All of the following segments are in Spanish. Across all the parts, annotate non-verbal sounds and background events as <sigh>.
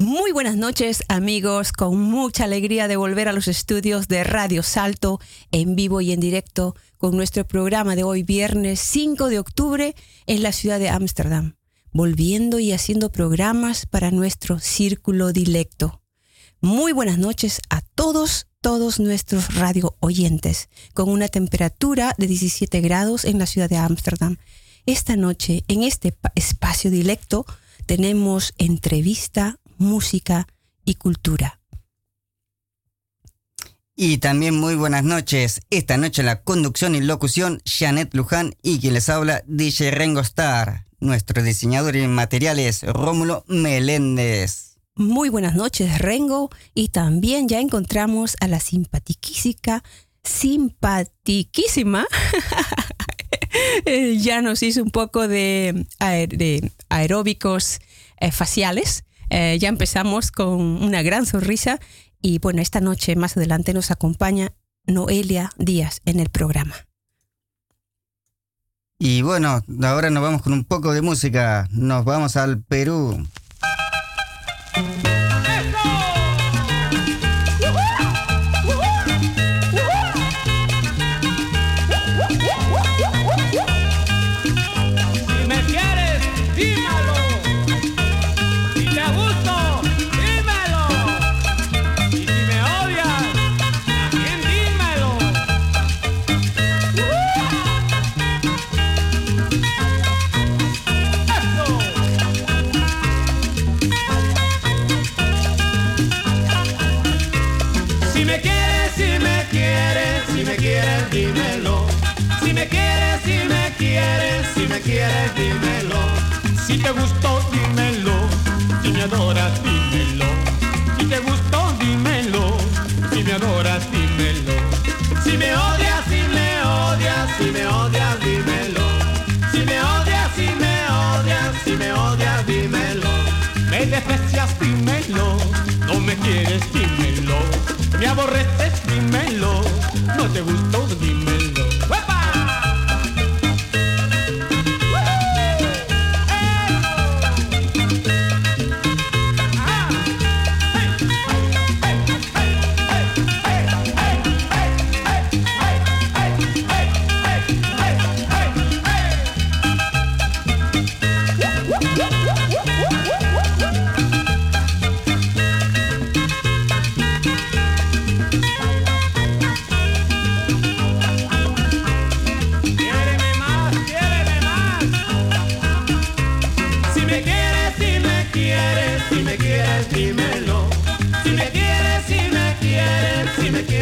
Muy buenas noches amigos, con mucha alegría de volver a los estudios de Radio Salto en vivo y en directo con nuestro programa de hoy viernes 5 de octubre en la ciudad de Ámsterdam, volviendo y haciendo programas para nuestro círculo dilecto. Muy buenas noches a todos, todos nuestros radio oyentes, con una temperatura de 17 grados en la ciudad de Ámsterdam. Esta noche, en este espacio dilecto, tenemos entrevista, música y cultura. Y también muy buenas noches. Esta noche en la conducción y locución, Janet Luján y quien les habla, DJ Rengo Star. Nuestro diseñador en materiales, Rómulo Meléndez. Muy buenas noches, Rengo. Y también ya encontramos a la simpatiquísima, simpatiquísima. <laughs> ya nos hizo un poco de, aeróbicos eh, faciales eh, ya empezamos con una gran sonrisa y bueno, esta noche más adelante nos acompaña Noelia Díaz en el programa. Y bueno, ahora nos vamos con un poco de música. Nos vamos al Perú. No te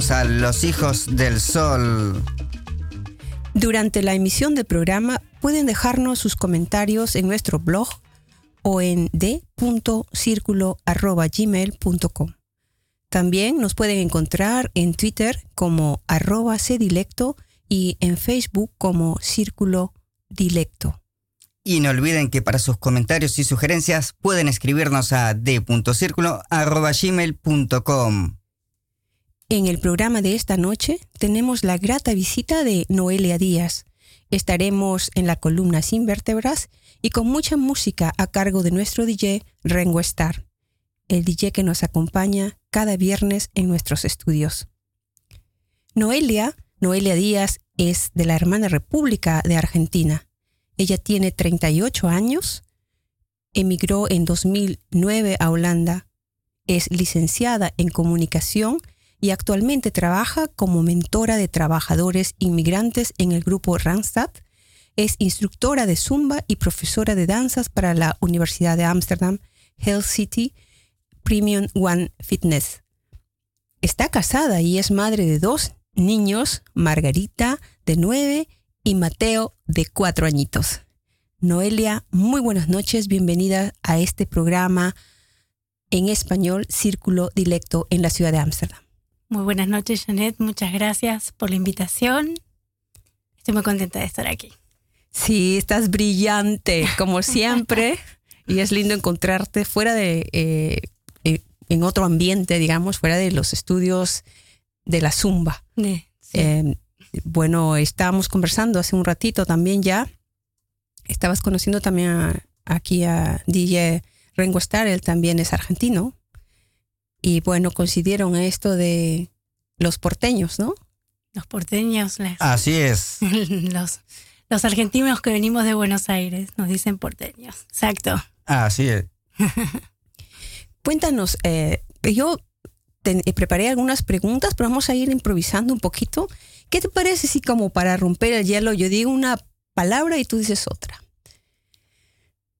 escuchamos a Los Hijos del Sol. Durante la emisión del programa pueden dejarnos sus comentarios en nuestro blog o en d.circulo.gmail.com. También nos pueden encontrar en Twitter como arroba cdilecto y en Facebook como Círculo Dilecto. Y no olviden que para sus comentarios y sugerencias pueden escribirnos a d.circulo.gmail.com. En el programa de esta noche tenemos la grata visita de Noelia Díaz. Estaremos en la columna Sin Vértebras y con mucha música a cargo de nuestro DJ Rengo Star, el DJ que nos acompaña cada viernes en nuestros estudios. Noelia, Noelia Díaz, es de la hermana República de Argentina. Ella tiene 38 años, emigró en 2009 a Holanda, es licenciada en comunicación y actualmente trabaja como mentora de trabajadores inmigrantes en el grupo Randstad. Es instructora de Zumba y profesora de danzas para la Universidad de Ámsterdam, Health City, Premium One Fitness. Está casada y es madre de dos niños, Margarita de nueve y Mateo de cuatro añitos. Noelia, muy buenas noches, bienvenida a este programa en español Círculo Dilecto en la ciudad de Ámsterdam. Muy buenas noches, Janet. Muchas gracias por la invitación. Estoy muy contenta de estar aquí. Sí, estás brillante, como <laughs> siempre. y es lindo encontrarte fuera de, eh, eh, en otro ambiente, digamos, fuera de los estudios de la Zumba. Eh, bueno, estábamos conversando hace un ratito también ya. Estabas conociendo también aquí a DJ Rengo Starr, él también es argentino. Y bueno, coincidieron esto de los porteños, ¿no? Los porteños. Así es. <laughs> los, los argentinos que venimos de Buenos Aires nos dicen porteños. Exacto. Así es. <laughs> Cuéntanos, eh, yo eh, preparé algunas preguntas, pero vamos a ir improvisando un poquito. ¿Qué te parece si como para romper el hielo yo digo una palabra y tú dices otra?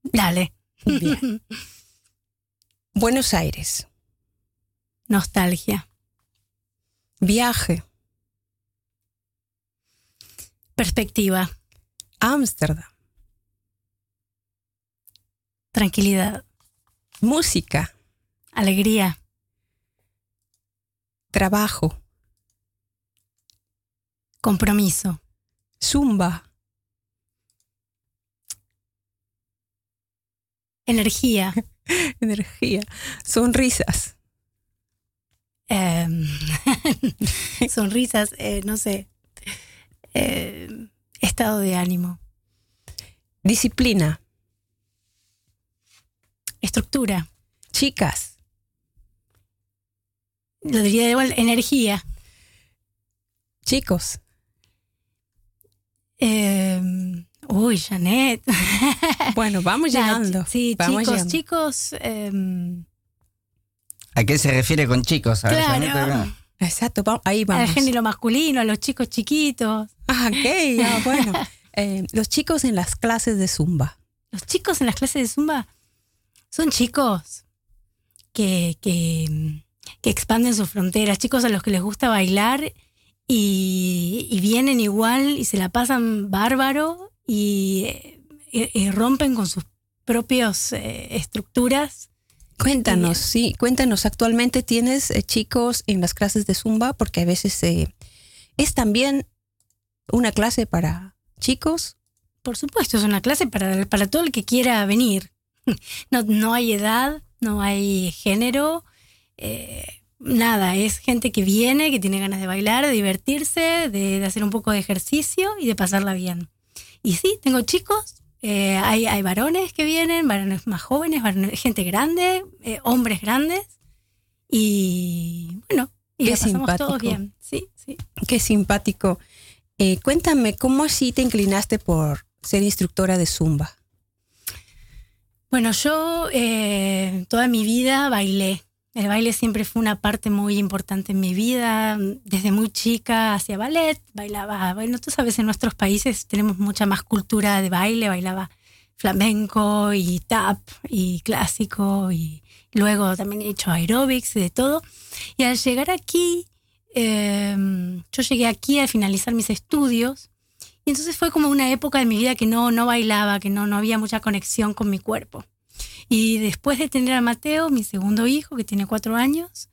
Dale. Bien. <laughs> Buenos Aires. Nostalgia. Viaje. Perspectiva. Ámsterdam. Tranquilidad. Música. Alegría. Trabajo. Compromiso. Zumba. Energía. <laughs> Energía. Sonrisas. Em, <laughs> sonrisas, eh, no sé, em, estado de ánimo. Disciplina. Estructura. Chicas. Lo diría de igual, energía. Chicos. Em, uy, Janet. bueno, vamos <laughs> llegando. Sí, chicos, chicos. ¿A qué se refiere con chicos? claro. Exacto, ahí vamos. Al género masculino, a los chicos chiquitos. Ah, ok, ah, <laughs> bueno. Eh, los chicos en las clases de Zumba. Los chicos en las clases de Zumba son chicos que, que, expanden sus fronteras, chicos a los que les gusta bailar y, vienen igual y se la pasan bárbaro y, rompen con sus propias eh, estructuras Cuéntanos, sí, cuéntanos, actualmente tienes eh, chicos en las clases de Zumba porque a veces eh, es también una clase para chicos. Por supuesto, es una clase para, para todo el que quiera venir. <laughs> No, no hay edad, no hay género, eh, nada, es gente que viene, que tiene ganas de bailar, de divertirse, de, de hacer un poco de ejercicio y de pasarla bien. Y sí, tengo chicos eh, hay, hay, varones que vienen, varones más jóvenes, gente grande, eh, hombres grandes. Y bueno, y Qué simpático. todos bien. Sí, sí. Qué simpático. Eh, cuéntame, ¿cómo así te inclinaste por ser instructora de Zumba? Bueno, yo toda mi vida bailé. El baile siempre fue una parte muy importante en mi vida. Desde muy chica hacía ballet, bailaba. Bueno, tú sabes, en nuestros países tenemos mucha más cultura de baile. Bailaba flamenco y tap y clásico y luego también he hecho aerobics y de todo. Y al llegar aquí, em, yo llegué aquí al finalizar mis estudios y entonces fue como una época de mi vida que no, no bailaba, que no, no había mucha conexión con mi cuerpo. Y después de tener a Mateo, mi segundo hijo, que tiene cuatro años,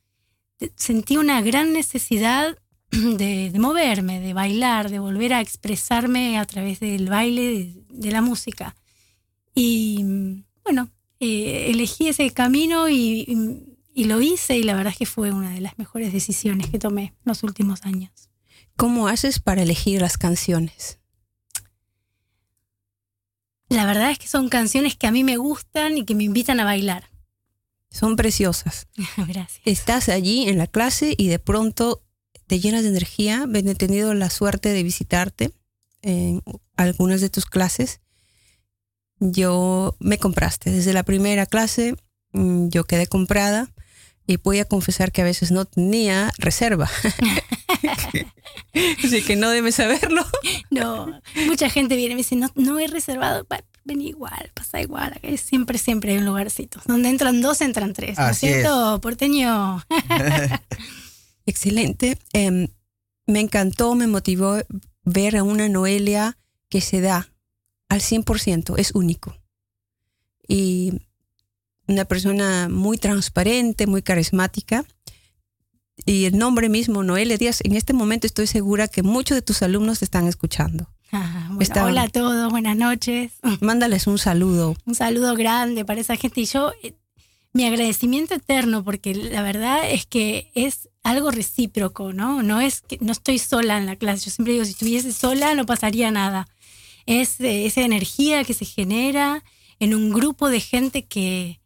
sentí una gran necesidad <clears throat> de, moverme, de bailar, de volver a expresarme a través del baile, de, la música. Y bueno, eh, elegí ese camino y, y lo hice y la verdad es que fue una de las mejores decisiones que tomé los últimos años. ¿Cómo haces para elegir las canciones? La verdad es que son canciones que a mí me gustan y que me invitan a bailar. Son preciosas. <laughs> Gracias. Estás allí en la clase y de pronto te llenas de energía. He tenido la suerte de visitarte en algunas de tus clases. Yo me compraste desde la primera clase. mm, Yo quedé comprada y voy a confesar que a veces no tenía reserva. <laughs> Así que no debes saberlo. No, mucha gente viene y me dice, no, no he reservado, ven igual, pasa igual. Siempre, siempre hay un lugarcito. Donde entran dos, entran tres. ¿No es Así es. cierto, porteño? <laughs> Excelente. Em, me encantó, me motivó ver a una Noelia que se da al 100%, es único. Y una persona muy transparente, muy carismática. Y el nombre mismo, Noelia Díaz, en este momento estoy segura que muchos de tus alumnos te están escuchando. Ah, bueno, hola a todos, buenas noches. <laughs> Mándales un saludo. Un saludo grande para esa gente. Y yo, eh, mi agradecimiento eterno, porque la verdad es que es algo recíproco, ¿no? No es que no estoy sola en la clase. Yo siempre digo, si estuviese sola no pasaría nada. Es eh, esa energía que se genera en un grupo de gente que,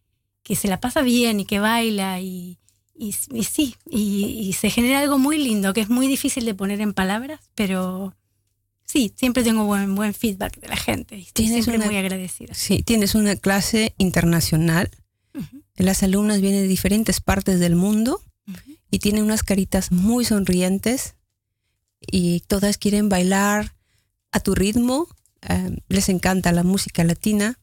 que se la pasa bien y que baila y, y, y sí, y, y se genera algo muy lindo que es muy difícil de poner en palabras, pero sí, siempre tengo buen, buen feedback de la gente y estoy Tienes siempre una- muy agradecida. Sí, tienes una clase internacional. Las alumnas vienen de diferentes partes del mundo y tienen unas caritas muy sonrientes y todas quieren bailar a tu ritmo. eh, les encanta la música latina.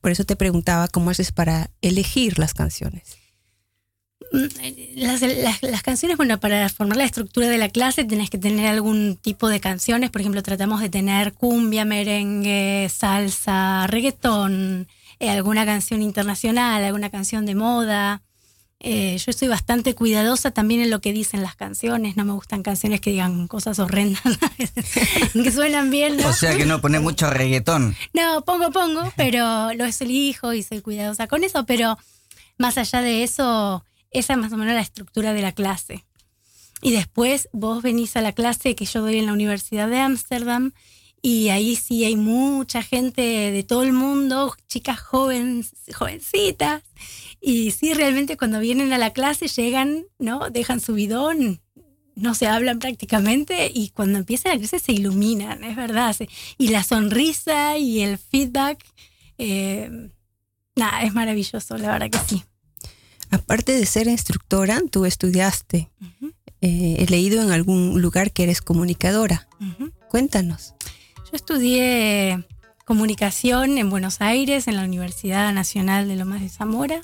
Por eso te preguntaba cómo haces para elegir las canciones. Mm, Las, las- las canciones, bueno, para formar la estructura de la clase tenés que tener algún tipo de canciones. Por ejemplo, tratamos de tener cumbia, merengue, salsa, reggaetón, eh, alguna canción internacional, alguna canción de moda. Eh, yo soy bastante cuidadosa también en lo que dicen las canciones. No me gustan canciones que digan cosas horrendas, <laughs> <laughs> que suenan bien, ¿no? O sea que no pone mucho reggaetón. No, pongo, pongo, pero lo elijo y soy cuidadosa con eso, pero más allá de eso, esa es más o menos la estructura de la clase. Y después vos venís a la clase que yo doy en la Universidad de Ámsterdam y ahí sí hay mucha gente de todo el mundo, chicas jóvenes, jovencitas. Y sí, realmente cuando vienen a la clase llegan, ¿no? Dejan su bidón, no se hablan prácticamente y cuando empieza la clase se iluminan, es verdad. y la sonrisa y el feedback, eh, nada, es maravilloso, la verdad que sí. Aparte de ser instructora, tú estudiaste. Eh, he leído en algún lugar que eres comunicadora. Cuéntanos. Yo estudié comunicación en Buenos Aires, en la Universidad Nacional de Lomas de Zamora.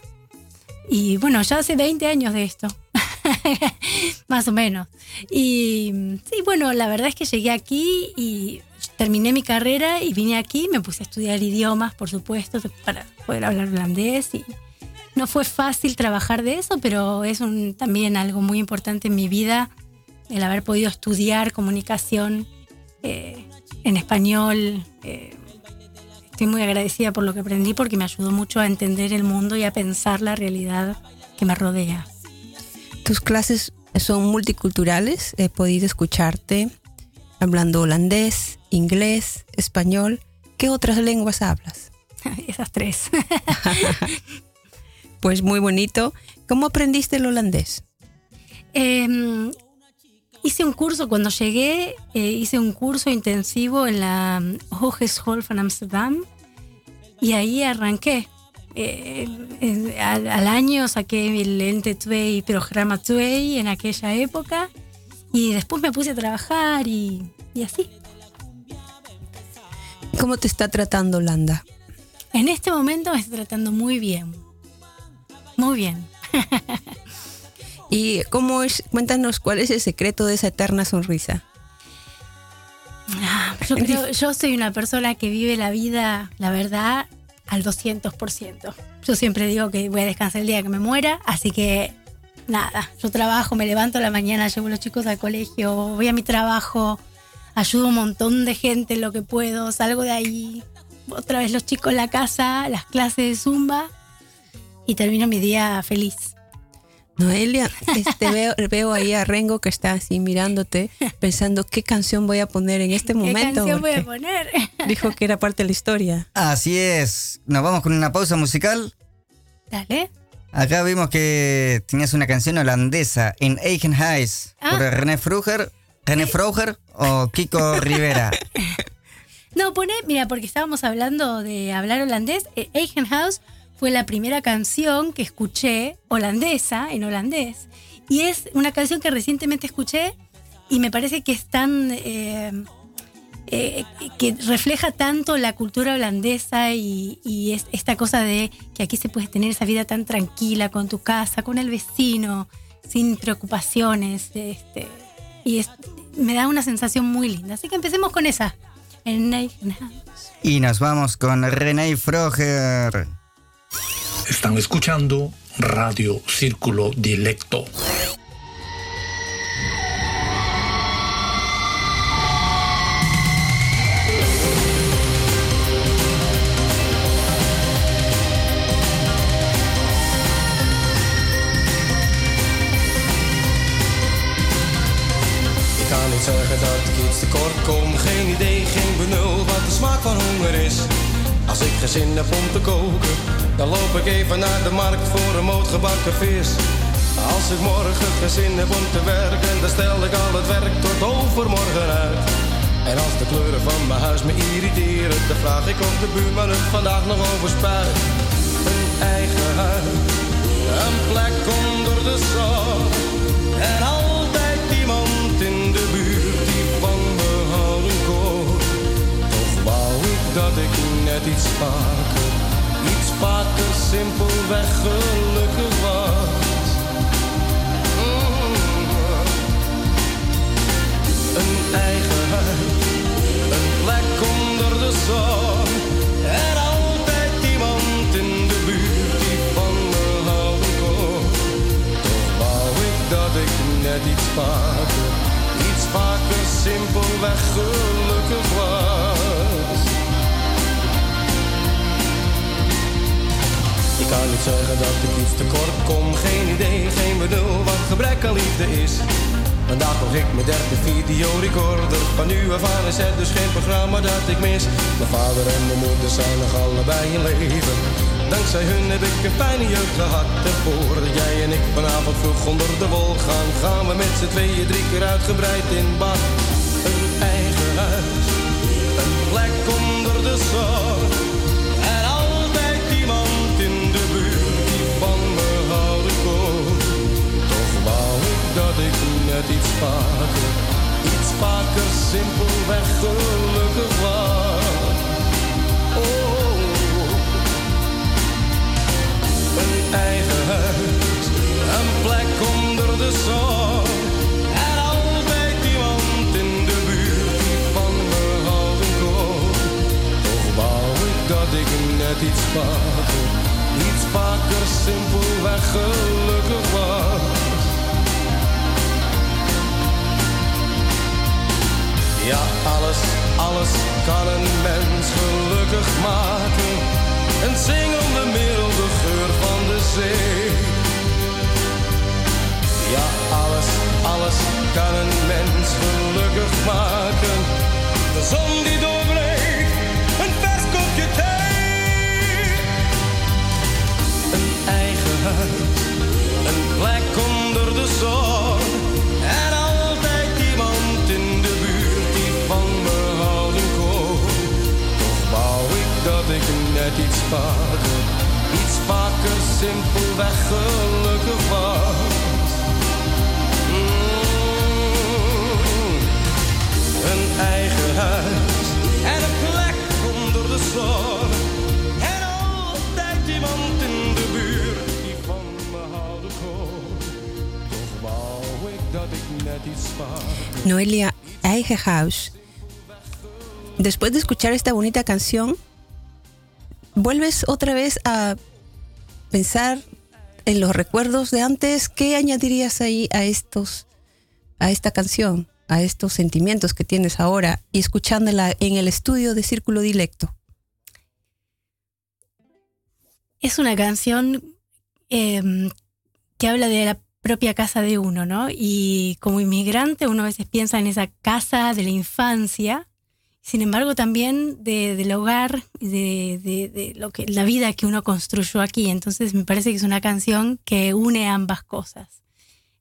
Y bueno, ya hace 20 años de esto, <laughs> más o menos. Y sí, bueno, la verdad es que llegué aquí y terminé mi carrera y vine aquí, me puse a estudiar idiomas, por supuesto, para poder hablar holandés. Y no fue fácil trabajar de eso, pero es un- también algo muy importante en mi vida, el haber podido estudiar comunicación eh, en español. eh, estoy muy agradecida por lo que aprendí porque me ayudó mucho a entender el mundo y a pensar la realidad que me rodea. Tus clases son multiculturales. He podido escucharte hablando holandés, inglés, español. ¿Qué otras lenguas hablas? <laughs> Esas tres. <laughs> Pues muy bonito. ¿Cómo aprendiste el holandés? Eh, hice un curso, cuando llegué, eh, hice un curso intensivo en la mm, Hogeschool van Amsterdam y ahí arranqué. Eh, eh, al, al año saqué el ente 2 programa 2 en aquella época y después me puse a trabajar y, y así. ¿Cómo te está tratando Holanda? En este momento me está tratando muy bien. Muy bien. <laughs> ¿Y cómo es? Cuéntanos cuál es el secreto de esa eterna sonrisa. Ah, Yo, creo- yo soy una persona que vive la vida, la verdad, al 200%. Yo siempre digo que voy a descansar el día que me muera, así que nada, yo trabajo, me levanto a la mañana, llevo a los chicos al colegio, voy a mi trabajo, ayudo a un montón de gente en lo que puedo, salgo de ahí, otra vez los chicos en la casa, las clases de zumba y termino mi día feliz. Noelia, este, veo, veo ahí a Rengo que está así mirándote, pensando qué canción voy a poner en este momento. ¿Qué canción voy a poner? Dijo que era parte de la historia. Así es. Nos vamos con una pausa musical. Dale. Acá vimos que tenías una canción holandesa en Eigenhuis Ah. por René Fruger, René Froger o Kiko <laughs> Rivera. No, pone, mira, porque estábamos hablando de hablar holandés. eh, Eigenhaus fue la primera canción que escuché holandesa, en holandés. Y es una canción que recientemente escuché y me parece que es tan. eh, eh, que refleja tanto la cultura holandesa y, es esta cosa de que aquí se puede tener esa vida tan tranquila con tu casa, con el vecino, sin preocupaciones. Este, y me da una sensación muy linda. Así que empecemos con esa. Y nos vamos con René Froger. Están escuchando Radio Círculo niet zeggen dat ik iets tekort kom. Geen idee, geen benul wat de smaak van honger is. Als ik geen zin heb om te koken, dan loop ik even naar de markt voor een moot gebakken vis. Als ik morgen geen zin heb om te werken, dan stel ik al het werk tot overmorgen uit. En als de kleuren van mijn huis me irriteren, dan vraag ik of de buurman het vandaag nog over spuit. Een eigen huis, een plek onder de zon. En altijd iemand in de buurt die van me houden kon. Toch wou ik dat ik net iets vaker, vaker simpelweg gelukkig was. Mm. Een eigen huis, een plek onder de zon. En altijd iemand in de buurt die van me houden kon. Toch wou ik dat ik net iets vaker, iets vaker simpelweg gelukkig was. Kan niet zeggen dat ik iets tekort kom, geen idee, geen benul wat gebrek aan liefde is. Vandaag nog ik mijn derde videorecorder, van nu af aan is het dus geen programma dat ik mis. Mijn vader en mijn moeder zijn nog allebei in leven. Dankzij hun heb ik een fijne jeugd gehad. En jij en ik vanavond vroeg onder de wol gaan, gaan we met z'n tweeën drie keer uitgebreid in bad. Een eigen huis, een plek onder de zon. Iets vaker simpelweg gelukkig was. Oh, een eigen huis, een plek onder de zon. En altijd iemand in de buurt die van me houden kon. Toch wou ik dat ik net iets vaker, iets vaker simpelweg gelukkig was. Ja, alles, alles kan een mens gelukkig maken. Een zingende milde geur van de zee. Ja, alles, alles kan een mens gelukkig maken. De zon die doorbreekt, een vers kopje thee. Een eigen huis, een plek onder de zon. Vaker, iets vaker simpelweg gelukkig was. Mm. Een eigen huis en een plek onder de zon. En altijd iemand in de buurt die van me houden kon. Toch wou ik dat ik net iets vaker. Noelia Eigenhaus. Después de escuchar esta bonita canción, vuelves otra vez a pensar en los recuerdos de antes. ¿Qué añadirías ahí a estos, a esta canción, a estos sentimientos que tienes ahora y escuchándola en el estudio de Círculo Dilecto? Es una canción eh, que habla de la propia casa de uno, ¿no? Y como inmigrante uno a veces piensa en esa casa de la infancia, sin embargo también de, del hogar, de, de, lo que, la vida que uno construyó aquí. Entonces me parece que es una canción que une ambas cosas,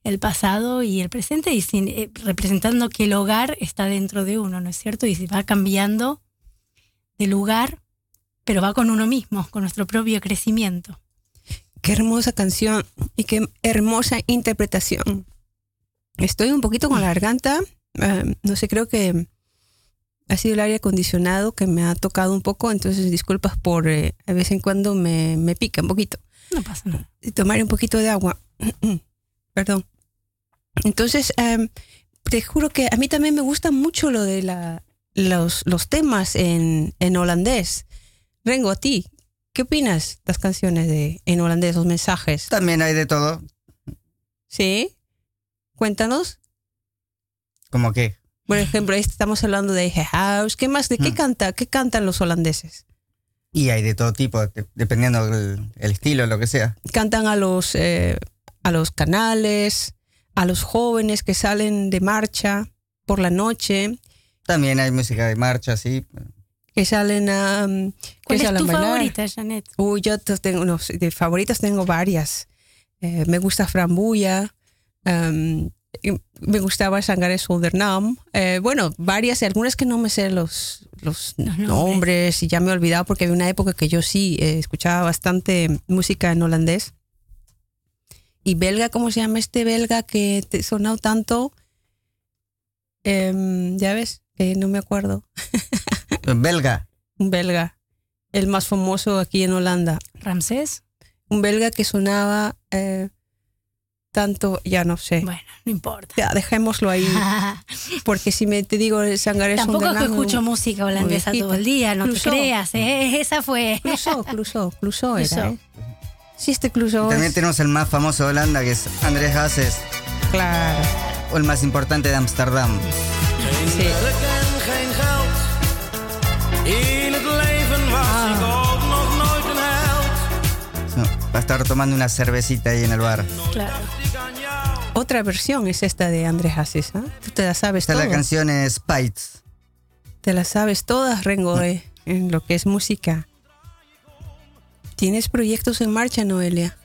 el pasado y el presente, y eh, representando que el hogar está dentro de uno, ¿no es cierto? Y se va cambiando de lugar, pero va con uno mismo, con nuestro propio crecimiento. Qué hermosa canción y qué hermosa interpretación. Estoy un poquito con la garganta. eh, no sé, creo que ha sido el aire acondicionado que me ha tocado un poco, entonces disculpas por eh, de vez en cuando me, me pica un poquito. No pasa nada. Y tomar un poquito de agua. <clears throat> Perdón. Entonces, eh, te juro que a mí también me gusta mucho lo de la, los, los temas en, en holandés. Vengo a ti. ¿Qué opinas de las canciones de, en holandés, los mensajes? También hay de todo. ¿Sí? Cuéntanos. Como que. Por ejemplo, ahí estamos hablando de House. ¿Qué más? ¿De qué Mm. canta? ¿Qué cantan los holandeses? Y hay de todo tipo, de- dependiendo del el estilo, lo que sea. Cantan a los, eh, a los canales, a los jóvenes que salen de marcha por la noche, También hay música de marcha, sí. que salen a... mm, que ¿Cuál es salen tu favorita, Janet? Uy, yo te- tengo, no, de favoritas tengo varias. Eh, me gusta Frambuya, em, me gustaba Sangare Soldernam. Eh, bueno, varias, y algunas que no me sé los, los, nombres. y ya me he olvidado porque había una época que yo sí eh, escuchaba bastante música en holandés. Y belga, ¿cómo se llama este belga que te sonado tanto? Em, ya ves, que no me acuerdo. Belga. <laughs> Un belga, el más famoso aquí en Holanda. ¿Ramsés? un belga que sonaba eh, tanto, ya no sé. Bueno, no importa. Ya, dejémoslo ahí, <laughs> porque si me te digo el Sangaré Tampoco es que escucho música holandesa todo el día, no te creas, ¿eh? <laughs> Esa fue. Clouseau, Clouseau, Clouseau era. ¿eh? Sí, este Clouseau También es- tenemos el más famoso de Holanda, que es Andrés Hazes, Claro, o el más importante de Ámsterdam. sí. Va a estar tomando una cervecita ahí en el bar. Claro. Otra versión es esta de Andrés Haces, ¿ah? Tú te la sabes Esta la todas. canción es Spites. Te la sabes todas, Rengo, eh, en lo que es música. ¿Tienes proyectos en marcha, Noelia?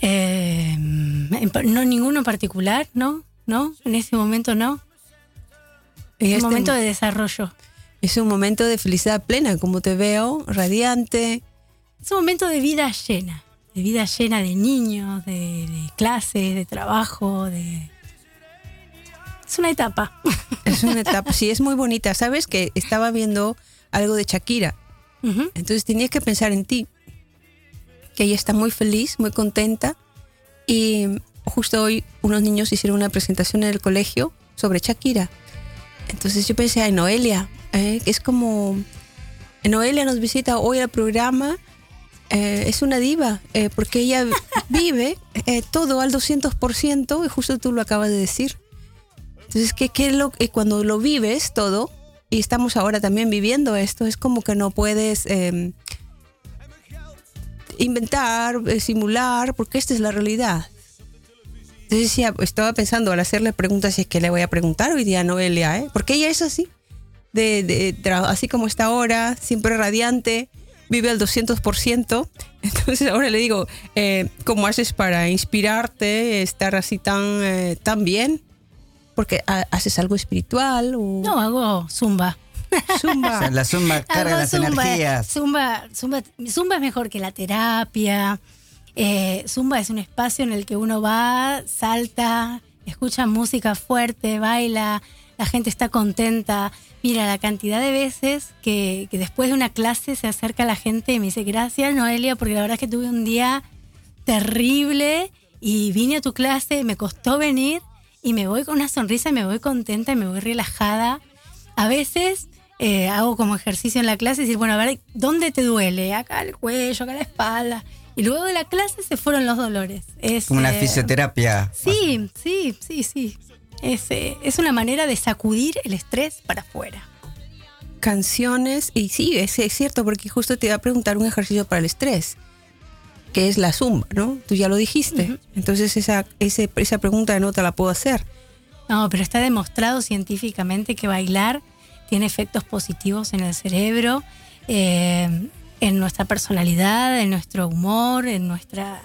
Eh, no ninguno en particular, ¿no? ¿No? En este momento no. Es este un momento mo- de desarrollo. Es un momento de felicidad plena, como te veo, radiante. Es un momento de vida llena. De vida llena de niños, de, de clases, de trabajo, de... Es una etapa. <laughs> Es una etapa, sí, es muy <laughs> bonita. Sabes que estaba viendo algo de Shakira, Ujú. entonces tenías que pensar en ti, que ella está muy feliz, muy contenta. Y justo hoy unos niños hicieron una presentación en el colegio sobre Shakira. Entonces yo pensé, ay, Noelia, eh, es como... Noelia nos visita hoy al programa. Eh, es una diva, eh, porque ella <laughs> vive eh, todo al 200%, y justo tú lo acabas de decir. Entonces, ¿qué, qué lo, cuando lo vives todo, y estamos ahora también viviendo esto, es como que no puedes eh, inventar, simular, porque esta es la realidad. Entonces estaba pensando al hacerle preguntas si es que le voy a preguntar hoy día a Noelia, ¿eh? porque ella es así, de, de- así como está ahora, siempre radiante, vive al 200%. <laughs> Entonces ahora le digo, eh, ¿cómo haces para inspirarte, estar así tan, eh, tan bien? Porque ha- haces algo espiritual o No, hago zumba. <laughs> O zumba. sea, la zumba carga Hago las zumba, energías. Zumba, zumba, zumba es mejor que la terapia. Eh, zumba es un espacio en el que uno va, salta, escucha música fuerte, baila, la gente está contenta. Mira, la cantidad de veces que, que después de una clase se acerca la gente y me dice, gracias Noelia, porque la verdad es que tuve un día terrible y vine a tu clase, me costó venir y me voy con una sonrisa, y me voy contenta y me voy relajada. A veces eh, hago como ejercicio en la clase y decir, bueno, a ver, ¿dónde te duele? Acá el cuello, acá la espalda. Y luego de la clase se fueron los dolores. Es, Como una eh, fisioterapia. Sí, sí, sí, sí. Es, eh, es una manera de sacudir el estrés para afuera. canciones, y sí, es, es cierto, porque justo te iba a preguntar un ejercicio para el estrés. que es la zumba, ¿no? Tú ya lo dijiste. Entonces esa, ese, esa pregunta no te la puedo hacer. No, pero está demostrado científicamente que bailar tiene efectos positivos en el cerebro, eh, en nuestra personalidad, en nuestro humor, en nuestra,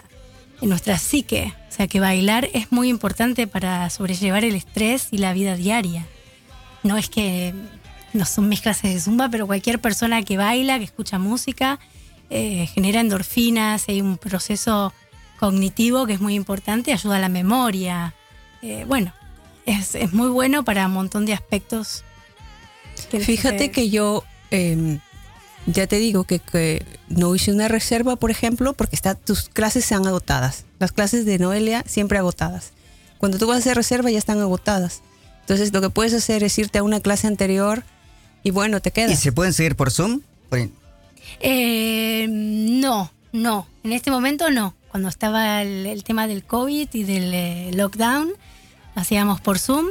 en nuestra psique. O sea que bailar es muy importante para sobrellevar el estrés y la vida diaria. No es que no son mis clases de zumba, pero cualquier persona que baila, que escucha música, eh, genera endorfinas, hay un proceso cognitivo que es muy importante, ayuda a la memoria. Eh, bueno, es, es, muy bueno para un montón de aspectos. Fíjate que yo eh, ya te digo que, que, no hice una reserva, por ejemplo, porque está, tus clases sean agotadas. Las clases de Noelia siempre agotadas. Cuando tú vas a hacer reserva ya están agotadas. Entonces lo que puedes hacer es irte a una clase anterior y bueno, te quedas. ¿Y se pueden seguir por Zoom? Por... Eh, no, no. En este momento no. Cuando estaba el, el tema del COVID y del eh, lockdown, hacíamos por Zoom.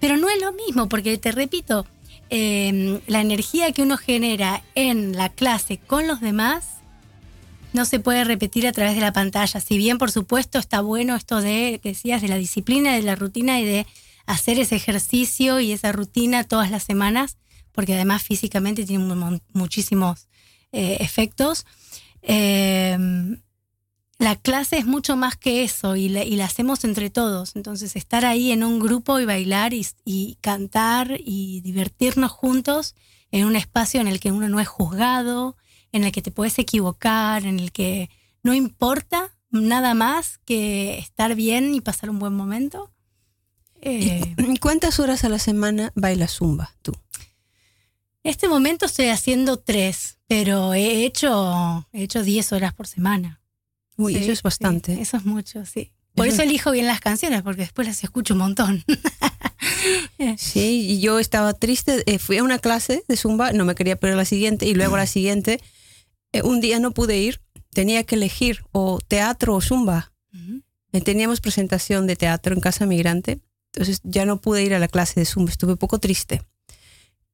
Pero no es lo mismo, porque te repito, eh, la energía que uno genera en la clase con los demás no se puede repetir a través de la pantalla. Si bien, por supuesto, está bueno esto de, que decías, de la disciplina, de la rutina y de hacer ese ejercicio y esa rutina todas las semanas, porque además físicamente tiene muchísimos eh, efectos. Eh, la clase es mucho más que eso y la, y la, hacemos entre todos. Entonces, estar ahí en un grupo y bailar y, y, cantar y divertirnos juntos en un espacio en el que uno no es juzgado, en el que te puedes equivocar, en el que no importa nada más que estar bien y pasar un buen momento. Eh, ¿Cuántas horas a la semana bailas zumba tú? En este momento estoy haciendo tres, pero he hecho, he hecho diez horas por semana. Uy, sí, eso es bastante. Sí, eso es mucho, sí. Por eso elijo bien las canciones, porque después las escucho un montón. <laughs> sí, y yo estaba triste. Eh, fui a una clase de Zumba, no me quería perder la siguiente, y luego la <clears throat> siguiente. Eh, un día no pude ir, tenía que elegir o teatro o Zumba. Uh -huh. Teníamos presentación de teatro en Casa Migrante, entonces ya no pude ir a la clase de Zumba, estuve un poco triste.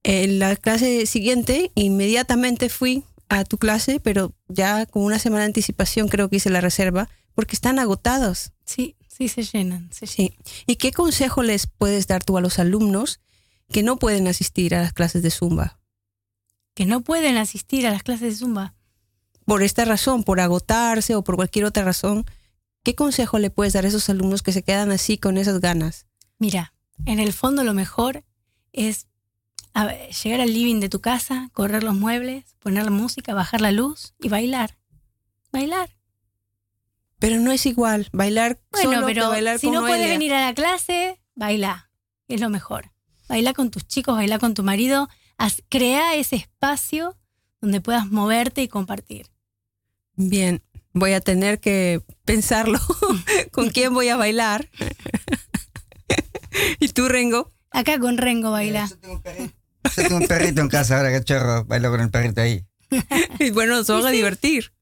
En la clase siguiente, inmediatamente fui a tu clase, pero ya con una semana de anticipación creo que hice la reserva, porque están agotados. Sí, sí, se llenan. Se sí. ¿Y qué consejo les puedes dar tú a los alumnos que no pueden asistir a las clases de Zumba? Que no pueden asistir a las clases de Zumba. Por esta razón, por agotarse o por cualquier otra razón, ¿qué consejo le puedes dar a esos alumnos que se quedan así con esas ganas? Mira, en el fondo lo mejor es ver, llegar al living de tu casa, correr los muebles, poner la música, bajar la luz y bailar. Bailar. Pero no es igual bailar bueno, solo pero que bailar si con no puedes venir a la clase, baila. Es lo mejor. Baila con tus chicos, baila con tu marido. Haz, crea ese espacio donde puedas moverte y compartir. Bien, voy a tener que pensarlo. <laughs> ¿Con quién voy a bailar? <laughs> ¿Y tú, Rengo? Acá con Rengo baila. Yo tengo perrito, yo tengo un perrito en casa ahora, cachorro. Bailo con el perrito ahí. <laughs> y bueno, nos vamos a divertir.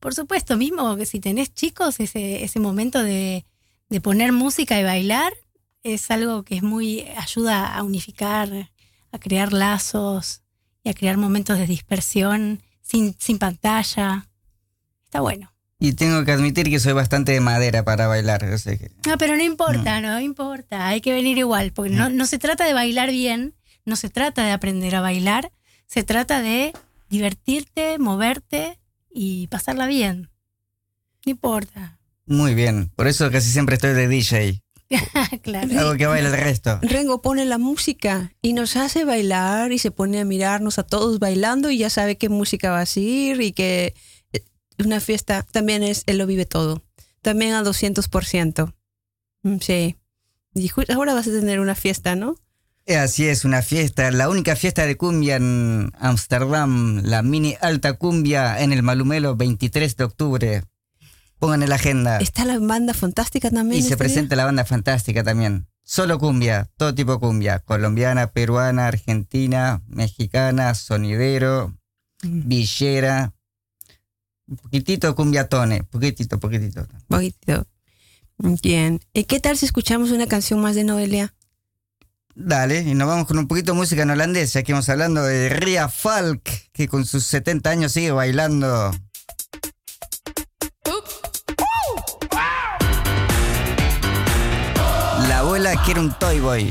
Por supuesto, mismo que si tenés chicos, ese, ese momento de, de, poner música y bailar es algo que es muy ayuda a unificar, a crear lazos y a crear momentos de dispersión sin, sin pantalla. Está bueno. Y tengo que admitir que soy bastante de madera para bailar. Que... No, pero no importa, no. no importa. Hay que venir igual, porque no, no se trata de bailar bien, no se trata de aprender a bailar, se trata de divertirte, moverte y pasarla bien. No importa. Muy bien. Por eso casi siempre estoy de DJ. <laughs> claro. Algo que baila el resto. Rengo pone la música y nos hace bailar y se pone a mirarnos a todos bailando y ya sabe qué música va a seguir y que una fiesta también es, él lo vive todo. También al 200%. Sí. Y ahora vas a tener una fiesta, ¿no? Así es, una fiesta, la única fiesta de cumbia en Ámsterdam, la mini alta cumbia en el Malumelo, 23 de octubre. Pongan en la agenda. Está la banda fantástica también. Y se presenta día? la banda fantástica también. Solo cumbia, todo tipo de cumbia. Colombiana, peruana, argentina, mexicana, sonidero, mm. villera. Un poquitito cumbiatone, poquitito, poquitito. Poquitito. Bien. ¿Y qué tal si escuchamos una canción más de Noelia? Dale, y nos vamos con un poquito de música en holandés, ya que hablando de Ria Falk, que con sus 70 años sigue bailando. La abuela quiere un Toy Boy.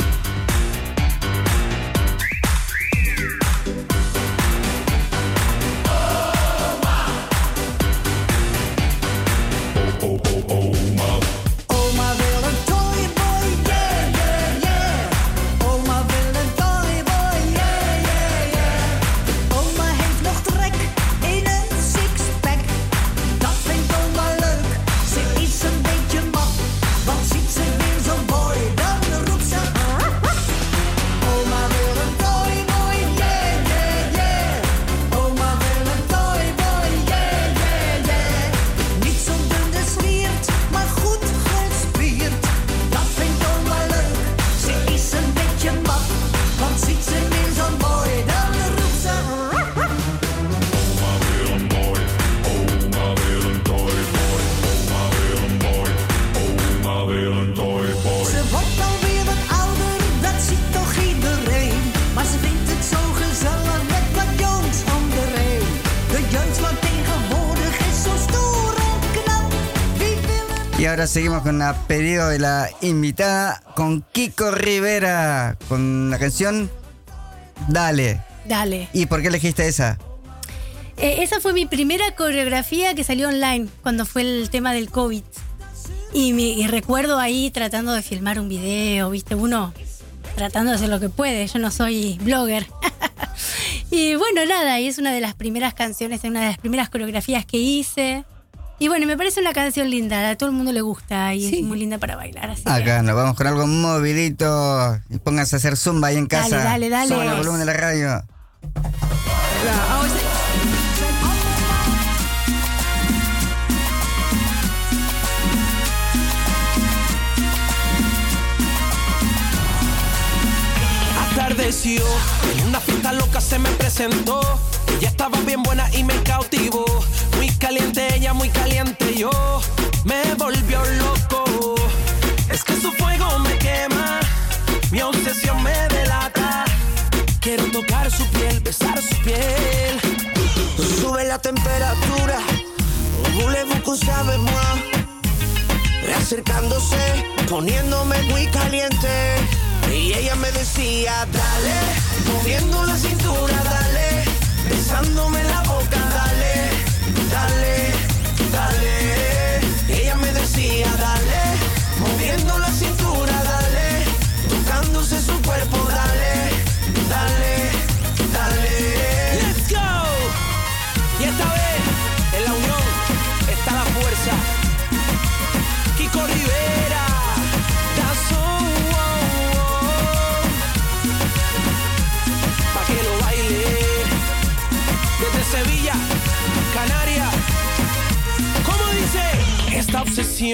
Seguimos con la pedido de la invitada con Kiko Rivera con la canción Dale. Dale. ¿Y por qué elegiste esa? Eh, esa fue mi primera coreografía que salió online cuando fue el tema del COVID. Y, mi- y recuerdo ahí tratando de filmar un video, viste, uno tratando de hacer lo que puede. Yo no soy blogger. <laughs> y bueno, nada, y es una de las primeras canciones, una de las primeras coreografías que hice. Y bueno, me parece una canción linda, a todo el mundo le gusta y Sí. es muy linda para bailar. Así que- Acá nos vamos con algo movidito. Y pónganse a hacer zumba ahí en casa. Dale, dale, dale. El volumen de la radio. Atardeció, en una fiesta loca se me presentó. Ella estaba bien buena y me cautivó. Muy caliente ella, muy caliente yo. Me volvió loco. Es que su fuego me quema, mi obsesión me delata. Quiero tocar su piel, besar su piel. Sube la temperatura, voulez-vous que sabe? Acercándose, poniéndome muy caliente. Y ella me decía, dale, moviendo la cintura, dale, besándome la boca, dale, dale, Me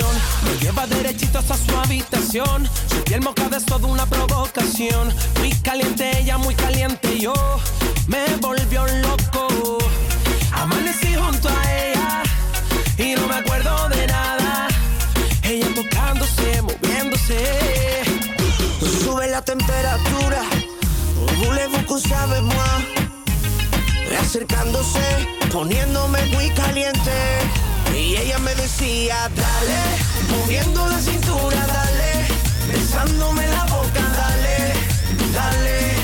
lleva derechito hasta su habitación. Su piel mojada es toda una provocación. Muy caliente ella, muy caliente yo. Me volvió loco. Amanecí junto a ella y no me acuerdo de nada. Ella tocándose, moviéndose. Sube la temperatura, voulez-vous sabe moi? Acercándose, poniéndome muy caliente. Y ella me decía, dale, moviendo la cintura, dale, besándome la boca, dale, dale,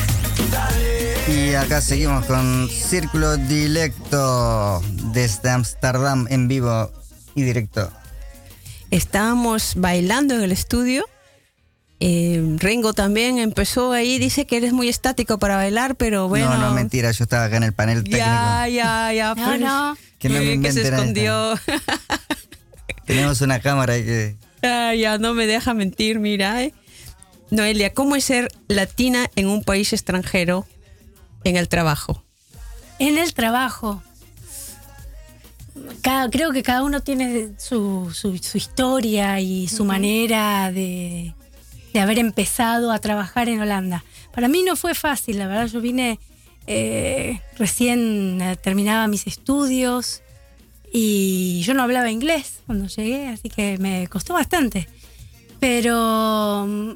dale. Y acá seguimos con Círculo Dilecto desde Amsterdam en vivo y directo. Estábamos bailando en el estudio. Eh, Rengo también empezó ahí, dice que eres muy estático para bailar, pero bueno. No, no, mentira, yo estaba acá en el panel técnico. Ya, ya, ya. No, pues, no. Que no me que se escondió. <laughs> Tenemos una cámara ahí que... Ah, ya no me deja mentir, mira. eh. Noelia, ¿cómo es ser latina en un país extranjero en el trabajo? En el trabajo. Cada- creo que cada uno tiene su, su- su historia y su manera de, de haber empezado a trabajar en Holanda. Para mí no fue fácil, la verdad. Yo vine eh, recién eh, terminaba mis estudios y yo no hablaba inglés cuando llegué, así que me costó bastante. Pero mm,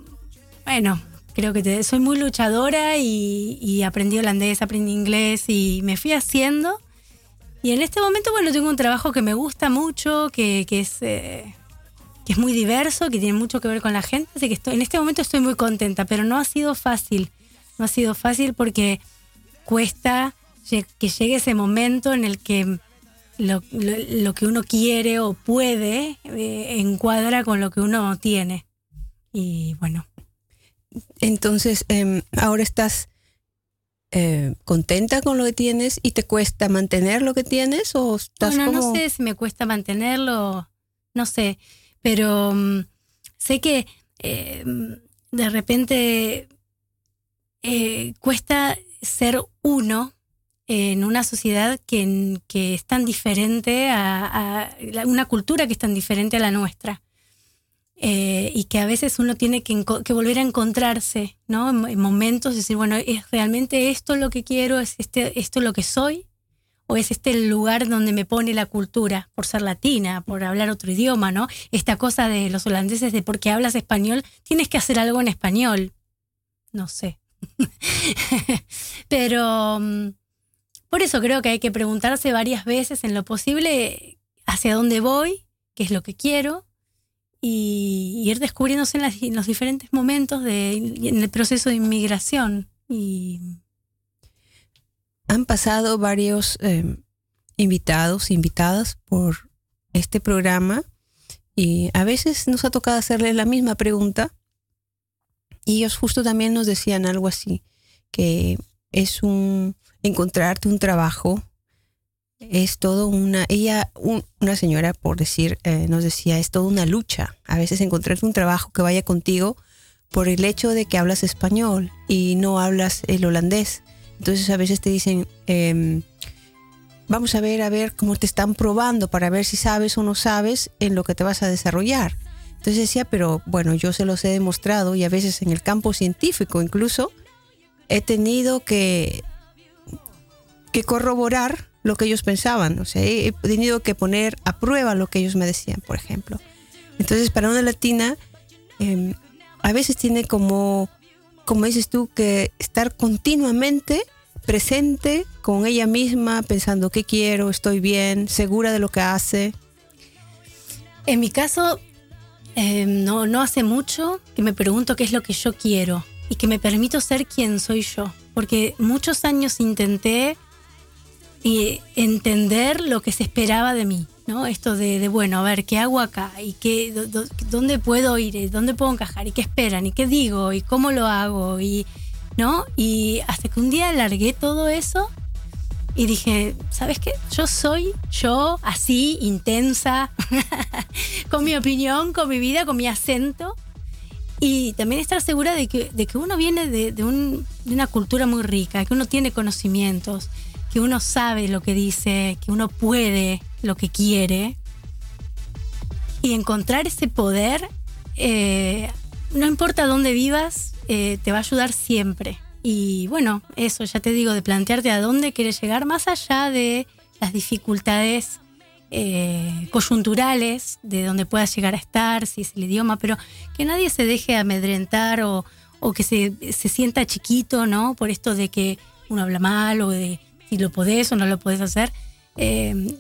bueno, creo que te- soy muy luchadora y, aprendí holandés, aprendí inglés y me fui haciendo. Y en este momento, bueno, tengo un trabajo que me gusta mucho, que, que es, eh, que es muy diverso, que tiene mucho que ver con la gente, así que estoy, en este momento estoy muy contenta, pero no ha sido fácil, no ha sido fácil porque cuesta que llegue ese momento en el que lo, lo- lo que uno quiere o puede eh, encuadra con lo que uno tiene. Y bueno, Entonces, em, ahora estás eh, contenta con lo que tienes y te cuesta mantener lo que tienes o estás bueno, como... no sé si me cuesta mantenerlo, no sé, pero mm, sé que eh, de repente eh, cuesta ser uno en una sociedad que, que es tan diferente a, una cultura que es tan diferente a la nuestra. Eh, y que a veces uno tiene que volver a encontrarse, ¿no? En, en momentos, decir, bueno, ¿es realmente esto lo que quiero? ¿Es este, esto lo que soy? ¿O es este el lugar donde me pone la cultura, por ser latina, por hablar otro idioma, ¿no? Esta cosa de los holandeses de porque hablas español, tienes que hacer algo en español. No sé. <laughs> Pero mm, por eso creo que hay que preguntarse varias veces en lo posible hacia dónde voy, qué es lo que quiero, y, ir descubriéndose en, las- en los diferentes momentos de, en el proceso de inmigración. Y Han pasado varios eh, invitados, invitadas por este programa y a veces nos ha tocado hacerles la misma pregunta y ellos justo también nos decían algo así, que es un encontrarte un trabajo, es todo una, ella, un- una señora por decir, eh, nos decía, es toda una lucha, a veces encontrarte un trabajo que vaya contigo por el hecho de que hablas español y no hablas el holandés. Entonces a veces te dicen, em, vamos a ver, a ver cómo te están probando para ver si sabes o no sabes en lo que te vas a desarrollar. Entonces decía, pero bueno, yo se los he demostrado y a veces en el campo científico incluso he tenido que, que corroborar lo que ellos pensaban. O sea, he tenido que poner a prueba lo que ellos me decían, por ejemplo. Entonces, para una latina, em, a veces tiene como, como dices tú, que estar continuamente presente con ella misma, pensando qué quiero, estoy bien, segura de lo que hace. En mi caso, eh, no, no hace mucho que me pregunto qué es lo que yo quiero y que me permito ser quien soy yo. Porque muchos años intenté eh, entender lo que se esperaba de mí, ¿no? Esto de, bueno, a ver, ¿qué hago acá? ¿Y qué, dónde puedo ir? ¿Y ¿Dónde puedo encajar? ¿Y qué esperan? ¿Y qué digo? ¿Y cómo lo hago? Y, ¿no? Y hasta que un día largué todo eso y dije, ¿sabes qué? Yo soy yo, así, intensa, <laughs> con mi opinión, con mi vida, con mi acento. Y también estar segura de que, de que uno viene de, de un- de una cultura muy rica, que uno tiene conocimientos, que uno sabe lo que dice, que uno puede lo que quiere. Y encontrar ese poder, eh, no importa dónde vivas, eh, te va a ayudar siempre. Y bueno, eso ya te digo, de plantearte a dónde quieres llegar, más allá de las dificultades eh, coyunturales, de donde puedas llegar a estar, si es el idioma, pero que nadie se deje amedrentar o, o que se, se sienta chiquito, ¿no? Por esto de que uno habla mal o de si lo podés o no lo podés hacer. Eh,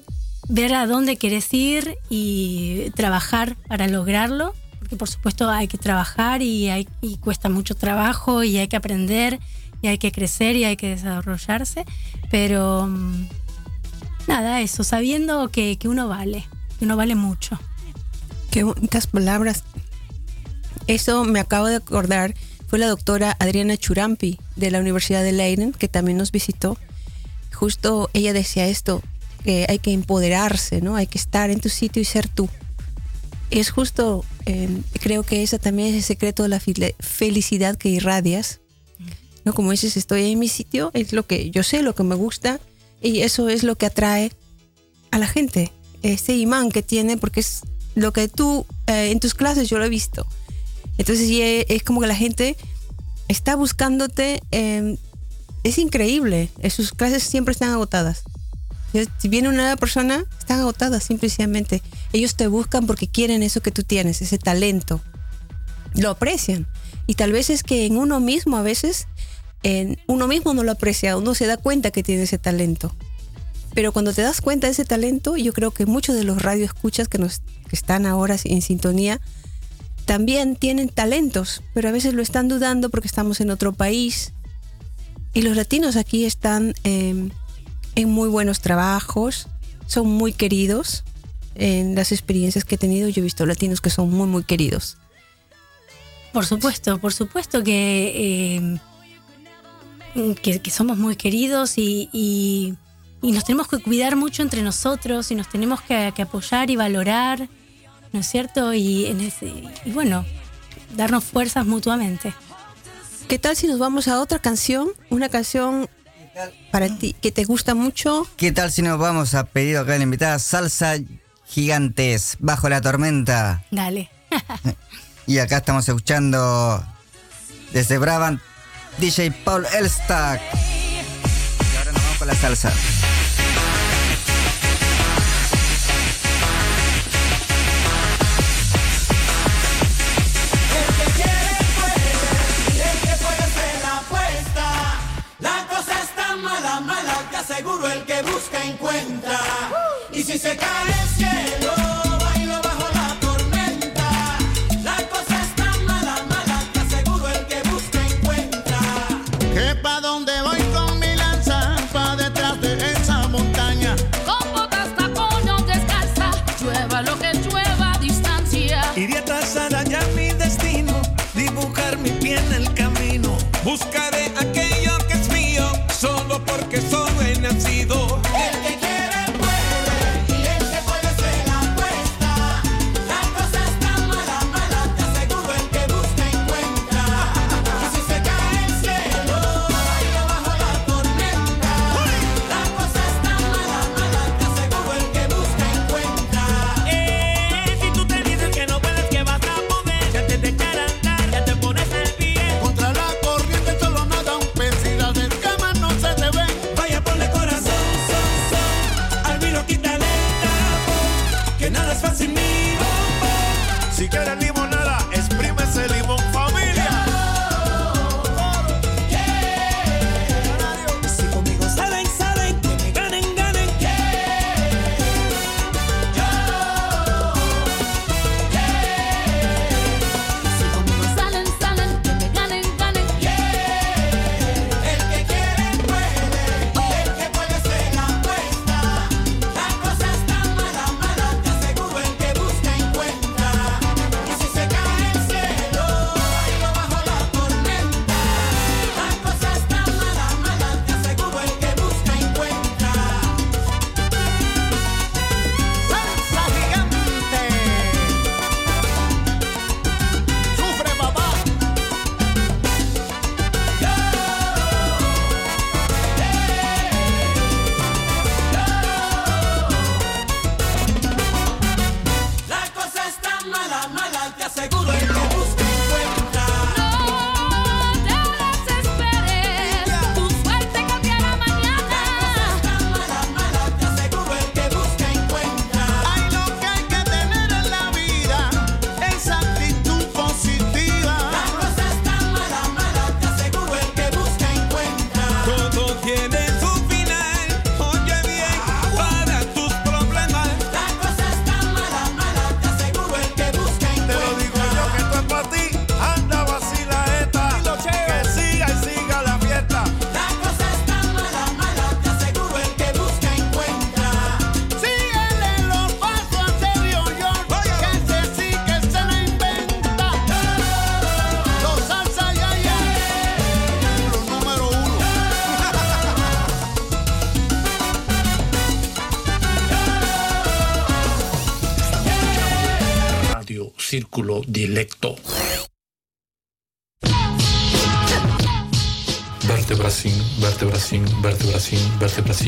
ver a dónde querés ir y trabajar para lograrlo, porque por supuesto hay que trabajar y, hay, y cuesta mucho trabajo y hay que aprender y hay que crecer y hay que desarrollarse, pero mm, nada, eso, sabiendo que, que uno vale, que uno vale mucho. Qué bonitas palabras. Eso me acabo de acordar. Fue la doctora Adriana Churampi de la Universidad de Leiden que también nos visitó. Justo ella decía esto, que hay que empoderarse, ¿no? Hay que estar en tu sitio y ser tú. Es justo, eh, creo que ese también es el secreto de la felicidad que irradias. ¿no? Como dices, estoy en mi sitio, es lo que yo sé, lo que me gusta, y eso es lo que atrae a la gente. Ese imán que tiene, porque es lo que tú eh, en tus clases yo lo he visto. Entonces y es, como que la gente está buscándote. eh, es increíble. eh, Sus clases siempre están agotadas. Si viene una nueva persona, están agotadas simplemente. Ellos te buscan porque quieren eso que tú tienes, ese talento. Lo aprecian. Y tal vez es que en uno mismo, a veces, en uno mismo no lo aprecia, uno se da cuenta que tiene ese talento. Pero cuando te das cuenta de ese talento, yo creo que muchos de los radioescuchas que, nos, que están ahora en sintonía también tienen talentos, pero a veces lo están dudando porque estamos en otro país. Y los latinos aquí están em, en muy buenos trabajos, son muy queridos. En las experiencias que he tenido, yo he visto latinos que son muy, muy queridos. Por supuesto, por supuesto que, eh, que, somos muy queridos y, y, y, nos tenemos que cuidar mucho entre nosotros y nos tenemos que, apoyar y valorar, ¿no es cierto? Y, en ese, y bueno, darnos fuerzas mutuamente. ¿Qué tal si nos vamos a otra canción? Una canción para ti, que te gusta mucho. ¿Qué tal si nos vamos a pedir acá en la invitada salsa gigantes bajo la tormenta? Dale. <laughs> y acá estamos escuchando desde Brabant DJ Paul Elstack. Y ahora nos vamos con la salsa.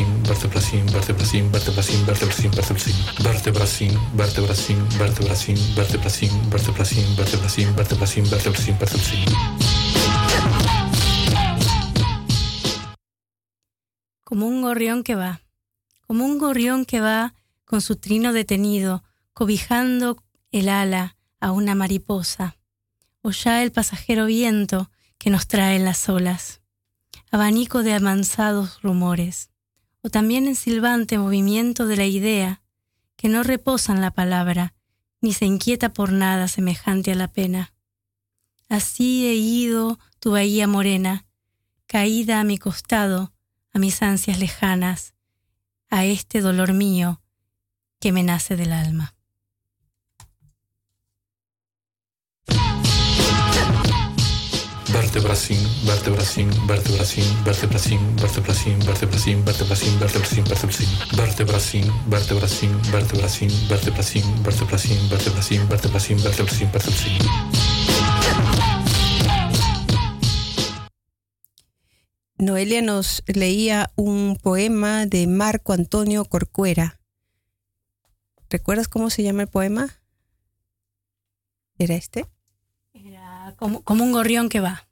vertebracín, vertebracín, vertebracín, vertebracín, vertebracín, vertebracín, vertebracín, vertebracín, vertebracín, vertebracín, vertebracín, vertebracín, vertebracín, vertebracín, vertebracín. Como un gorrión que va, como un gorrión que va con su trino detenido, cobijando el ala a una mariposa, o ya el pasajero viento que nos trae las olas abanico de amansados rumores o también en silbante movimiento de la idea, que no reposa en la palabra, ni se inquieta por nada semejante a la pena. Así he ido tu bahía morena, caída a mi costado, a mis ansias lejanas, a este dolor mío que me nace del alma. Vertebracín, vertebracín, vertebracín, vertebracín, vertebracín, vertebracín, vertebracín, vertebracín, vertebracín, vertebracín, vertebracín, vertebracín, vertebracín, vertebracín, vertebracín, vertebracín, vertebracín, vertebracín. Noelia nos leía un poema de Marco Antonio Corcuera. ¿Recuerdas cómo se llama el poema? ¿Era este? Era como, como un gorrión que va.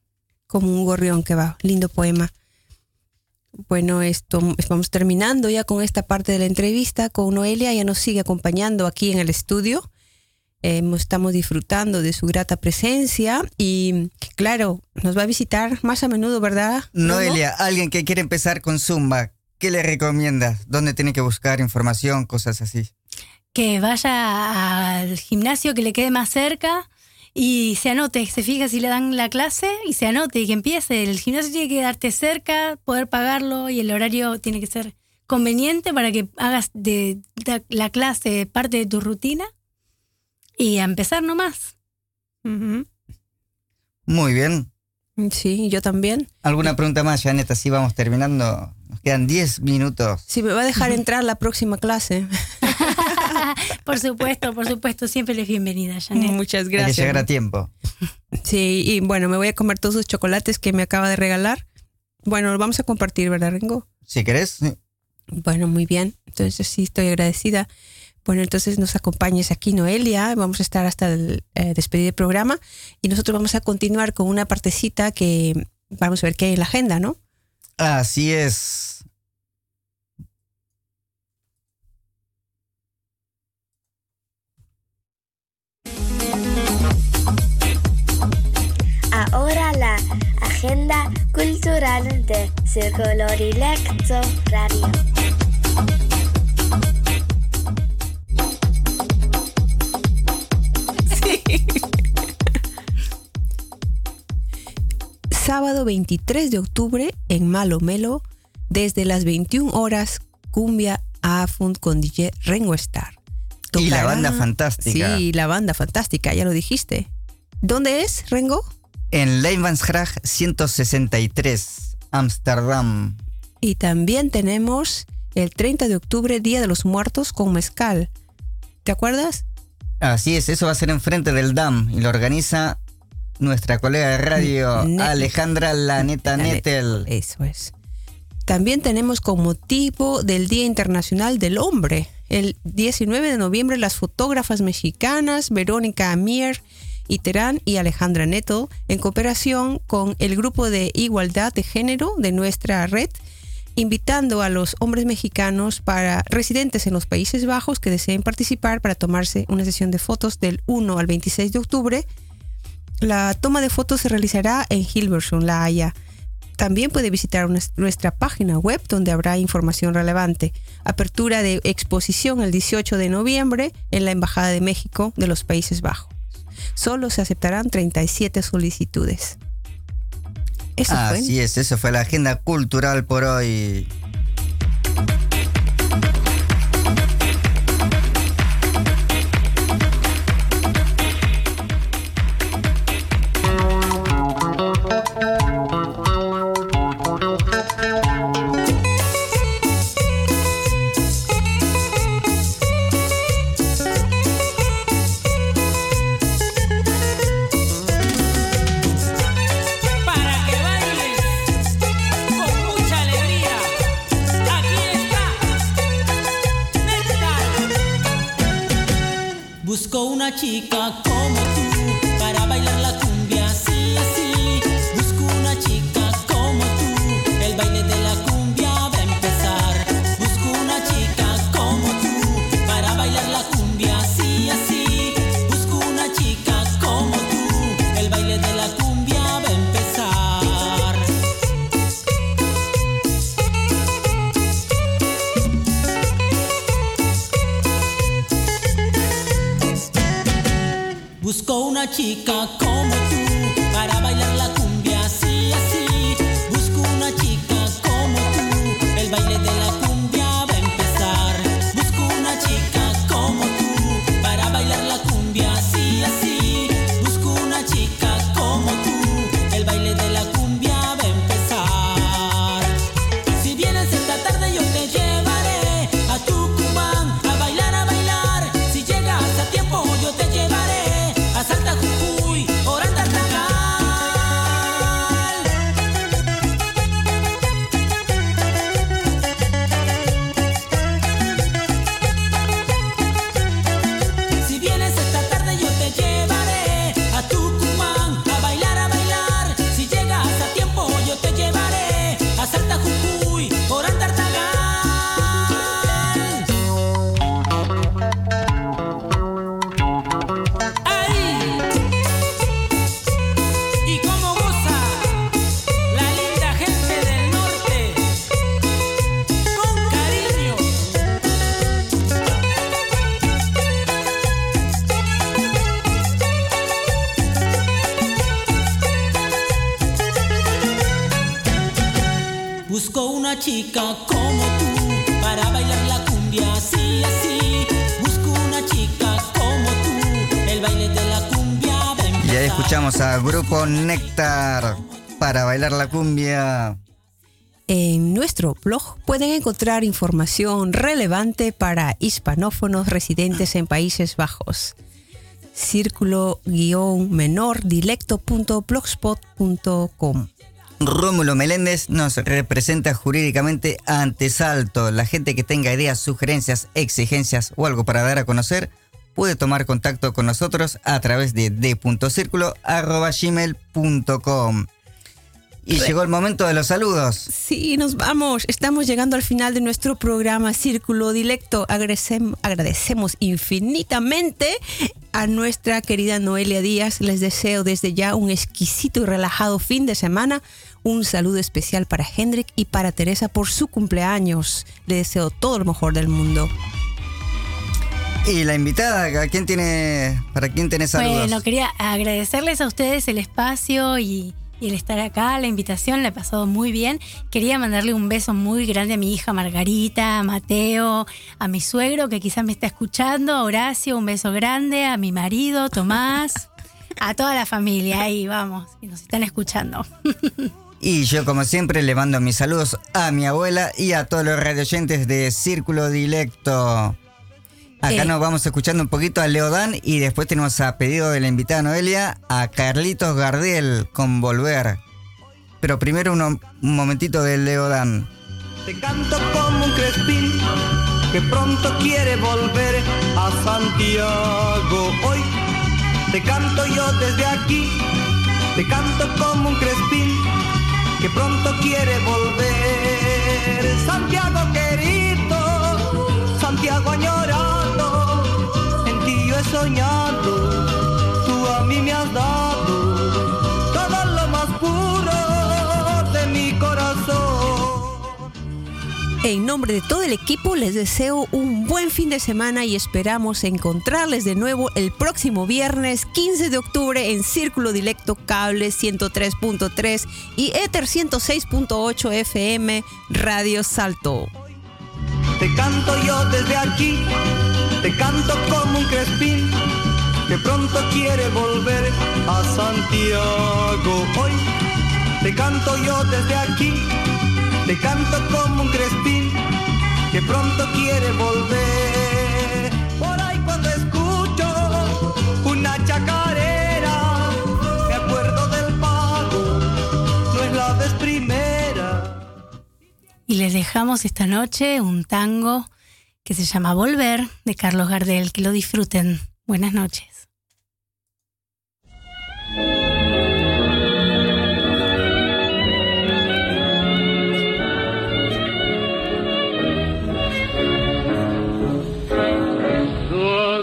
Como un gorrión que va. Lindo poema. Bueno, esto vamos terminando ya con esta parte de la entrevista con Noelia. Ella nos sigue acompañando aquí en el estudio. Eh, estamos disfrutando de su grata presencia y, claro, nos va a visitar más a menudo, ¿verdad? Noelia, alguien que quiere empezar con Zumba, ¿qué le recomiendas? ¿Dónde tiene que buscar información, cosas así? Que vaya al gimnasio que le quede más cerca y se anote, se fija si le dan la clase y se anote y que empiece. El gimnasio tiene que quedarte cerca, poder pagarlo y el horario tiene que ser conveniente para que hagas de de la clase parte de tu rutina y a empezar nomás. Muy bien. Sí, yo también. ¿Alguna pregunta más, Janet? Así vamos terminando. Nos quedan 10 minutos. Si me va a dejar entrar la próxima clase. <laughs> <laughs> por supuesto, por supuesto, siempre les bienvenida, Janet. Muchas Hay que gracias. llegar a tiempo. Sí, y bueno, me voy a comer todos esos chocolates que me acaba de regalar. Bueno, los vamos a compartir, ¿verdad, Rengo? Si querés. sí. Bueno, muy bien. Entonces sí, estoy agradecida. Bueno, entonces nos acompañes aquí, Noelia. Vamos a estar hasta el eh, despedir del programa y nosotros vamos a continuar con una partecita que vamos a ver qué hay en la agenda, ¿no? Así es. Ahora la agenda cultural de Círculo Directo Radio. Sábado 23 de octubre en Malo Melo, desde las 21 horas, Cumbia Afund con DJ Rengo Star. Y la banda fantástica. Sí, la banda fantástica, ya lo dijiste. ¿Dónde es, Rengo? En Leibensgracht 163, Ámsterdam. Y también tenemos el 30 de octubre, Día de los Muertos con Mezcal. ¿Te acuerdas? Así es, eso va a ser enfrente del DAM y lo organiza nuestra colega de radio Net- Alejandra Laneta La Net- Nettel. Eso es. También tenemos con motivo del Día Internacional del Hombre, el 19 de noviembre, las fotógrafas mexicanas Verónica Amier y Terán y Alejandra Neto, en cooperación con el grupo de igualdad de género de nuestra red, invitando a los hombres mexicanos para residentes en los Países Bajos que deseen participar para tomarse una sesión de fotos del 1 al 26 de octubre. La toma de fotos se realizará en Hilversum, La Haya. También puede visitar nues- nuestra página web donde habrá información relevante. Apertura de exposición el 18 de noviembre en la Embajada de México de los Países Bajos. Solo se aceptarán 37 solicitudes. Eso fue. Así es, eso fue la agenda cultural por hoy. 近く para bailar la cumbia. En nuestro blog pueden encontrar información relevante para hispanófonos residentes en Países Bajos. Círculo-menor-dilecto.blogspot.com Rómulo Meléndez nos representa jurídicamente ante Salto. La gente que tenga ideas, sugerencias, exigencias o algo para dar a conocer puede tomar contacto con nosotros a través de d.circulo.gmail.com. Y llegó el momento de los saludos. Sí, nos vamos. Estamos llegando al final de nuestro programa Círculo Dilecto. Agradecem- agradecemos infinitamente a nuestra querida Noelia Díaz. Les deseo desde ya un exquisito y relajado fin de semana. Un saludo especial para Hendrik y para Teresa por su cumpleaños. Le deseo todo lo mejor del mundo. Y la invitada, ¿a quién tiene, ¿para quién tiene saludos? Bueno, quería agradecerles a ustedes el espacio y, y el estar acá, la invitación, la he pasado muy bien. Quería mandarle un beso muy grande a mi hija Margarita, a Mateo, a mi suegro que quizás me está escuchando, a Horacio, un beso grande, a mi marido, Tomás, a toda la familia ahí, vamos, que nos están escuchando. Y yo, como siempre, le mando mis saludos a mi abuela y a todos los radioyentes de Círculo Dilecto. Acá Eh. nos vamos escuchando un poquito a Leodán y después tenemos a pedido de la invitada Noelia a Carlitos Gardel con Volver. Pero primero uno- un momentito de Leodán. Te canto como un crespín que pronto quiere volver a Santiago. Hoy te canto yo desde aquí, te canto como un crespín que pronto quiere volver. Santiago querido, Santiago añorado, soñado, tú a mí me has dado todo lo más puro de mi corazón. En nombre de todo el equipo les deseo un buen fin de semana y esperamos encontrarles de nuevo el próximo viernes 15 de octubre en Círculo Dilecto Cable 103.3 y Ether 106.8 FM Radio Salto. Te canto yo desde aquí, te canto como un crespín que pronto quiere volver a Santiago. Hoy te canto yo desde aquí, te canto como un crespín que pronto quiere volver. Por ahí cuando escucho una chacarera, me acuerdo del pago, no es la vez primera. Y les dejamos esta noche un tango que se llama Volver de Carlos Gardel. Que lo disfruten. Buenas noches.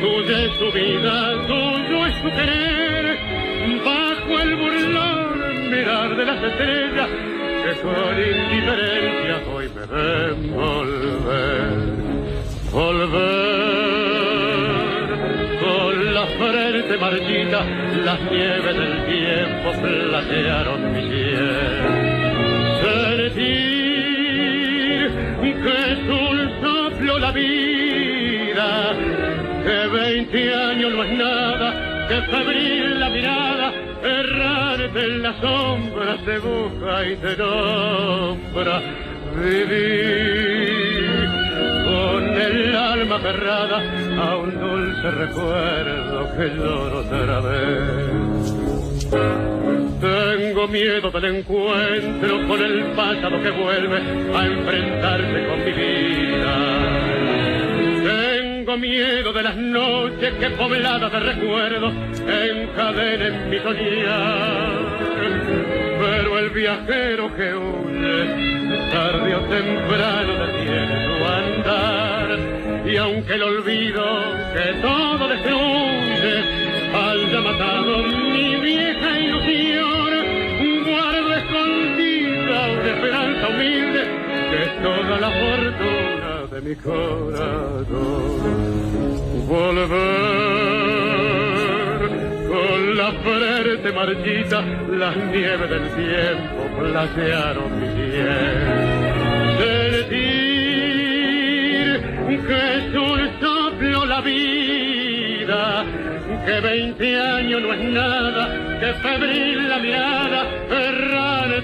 tuya es su vida, tuyo es su querer. Bajo el burlón mirar de las estrellas, que con indiferencia hoy me ven volver. Volver con la frente marchita, las nieves del tiempo platearon mi piel. Sentir que es un soplo la vida, que veinte años no es nada, que febril la mirada, errarte en la sombra se busca y te nombra. Vivir con el alma cerrada a un dulce recuerdo que lloro otra vez. Tengo miedo del encuentro con el pasado que vuelve a enfrentarse con mi vida. Miedo de las noches que pobladas de recuerdos encadenen mi soñar. Pero el viajero que huye tarde o temprano detiene su andar. Y aunque el olvido que todo destruye haya matado mi vieja ilusión, guardo escondida una esperanza humilde que toda la fortuna de mi corazón. Volver con la frente marchita, las nieves del tiempo platearon mi piel. Sentir que es un soplo la vida, que veinte años no es nada, que febril la mirada, errar